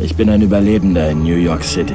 Ich bin ein Überlebender in New York City.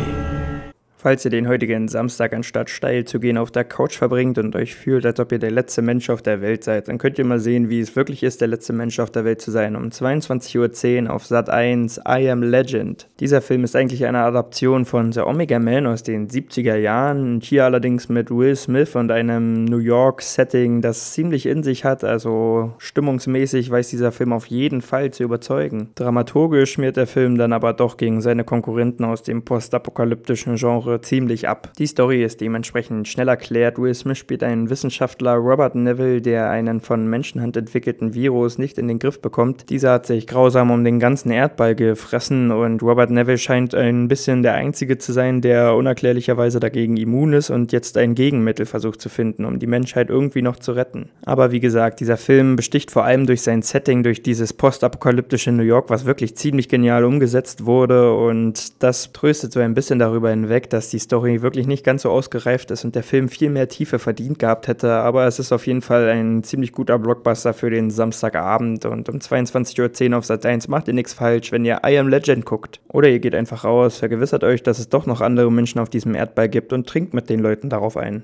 Falls ihr den heutigen Samstag anstatt steil zu gehen auf der Couch verbringt und euch fühlt, als ob ihr der letzte Mensch auf der Welt seid, dann könnt ihr mal sehen, wie es wirklich ist, der letzte Mensch auf der Welt zu sein. Um 22.10 Uhr auf Sat 1 I Am Legend. Dieser Film ist eigentlich eine Adaption von The Omega Man aus den 70er Jahren. Hier allerdings mit Will Smith und einem New York Setting, das ziemlich in sich hat. Also stimmungsmäßig weiß dieser Film auf jeden Fall zu überzeugen. Dramaturgisch schmiert der Film dann aber doch gegen seine Konkurrenten aus dem postapokalyptischen Genre Genre ziemlich ab. Die Story ist dementsprechend schnell erklärt. Will Smith spielt einen Wissenschaftler Robert Neville, der einen von Menschenhand entwickelten Virus nicht in den Griff bekommt. Dieser hat sich grausam um den ganzen Erdball gefressen und Robert Neville scheint ein bisschen der Einzige zu sein, der unerklärlicherweise dagegen immun ist und jetzt ein Gegenmittel versucht zu finden, um die Menschheit irgendwie noch zu retten. Aber wie gesagt, dieser Film besticht vor allem durch sein Setting, durch dieses postapokalyptische New York, was wirklich ziemlich genial umgesetzt wurde und das tröstet so ein bisschen darüber hinweg, dass dass die Story wirklich nicht ganz so ausgereift ist und der Film viel mehr Tiefe verdient gehabt hätte, aber es ist auf jeden Fall ein ziemlich guter Blockbuster für den Samstagabend und um 22.10 Uhr auf Sat 1 macht ihr nichts falsch, wenn ihr I Am Legend guckt. Oder ihr geht einfach raus, vergewissert euch, dass es doch noch andere Menschen auf diesem Erdball gibt und trinkt mit den Leuten darauf ein.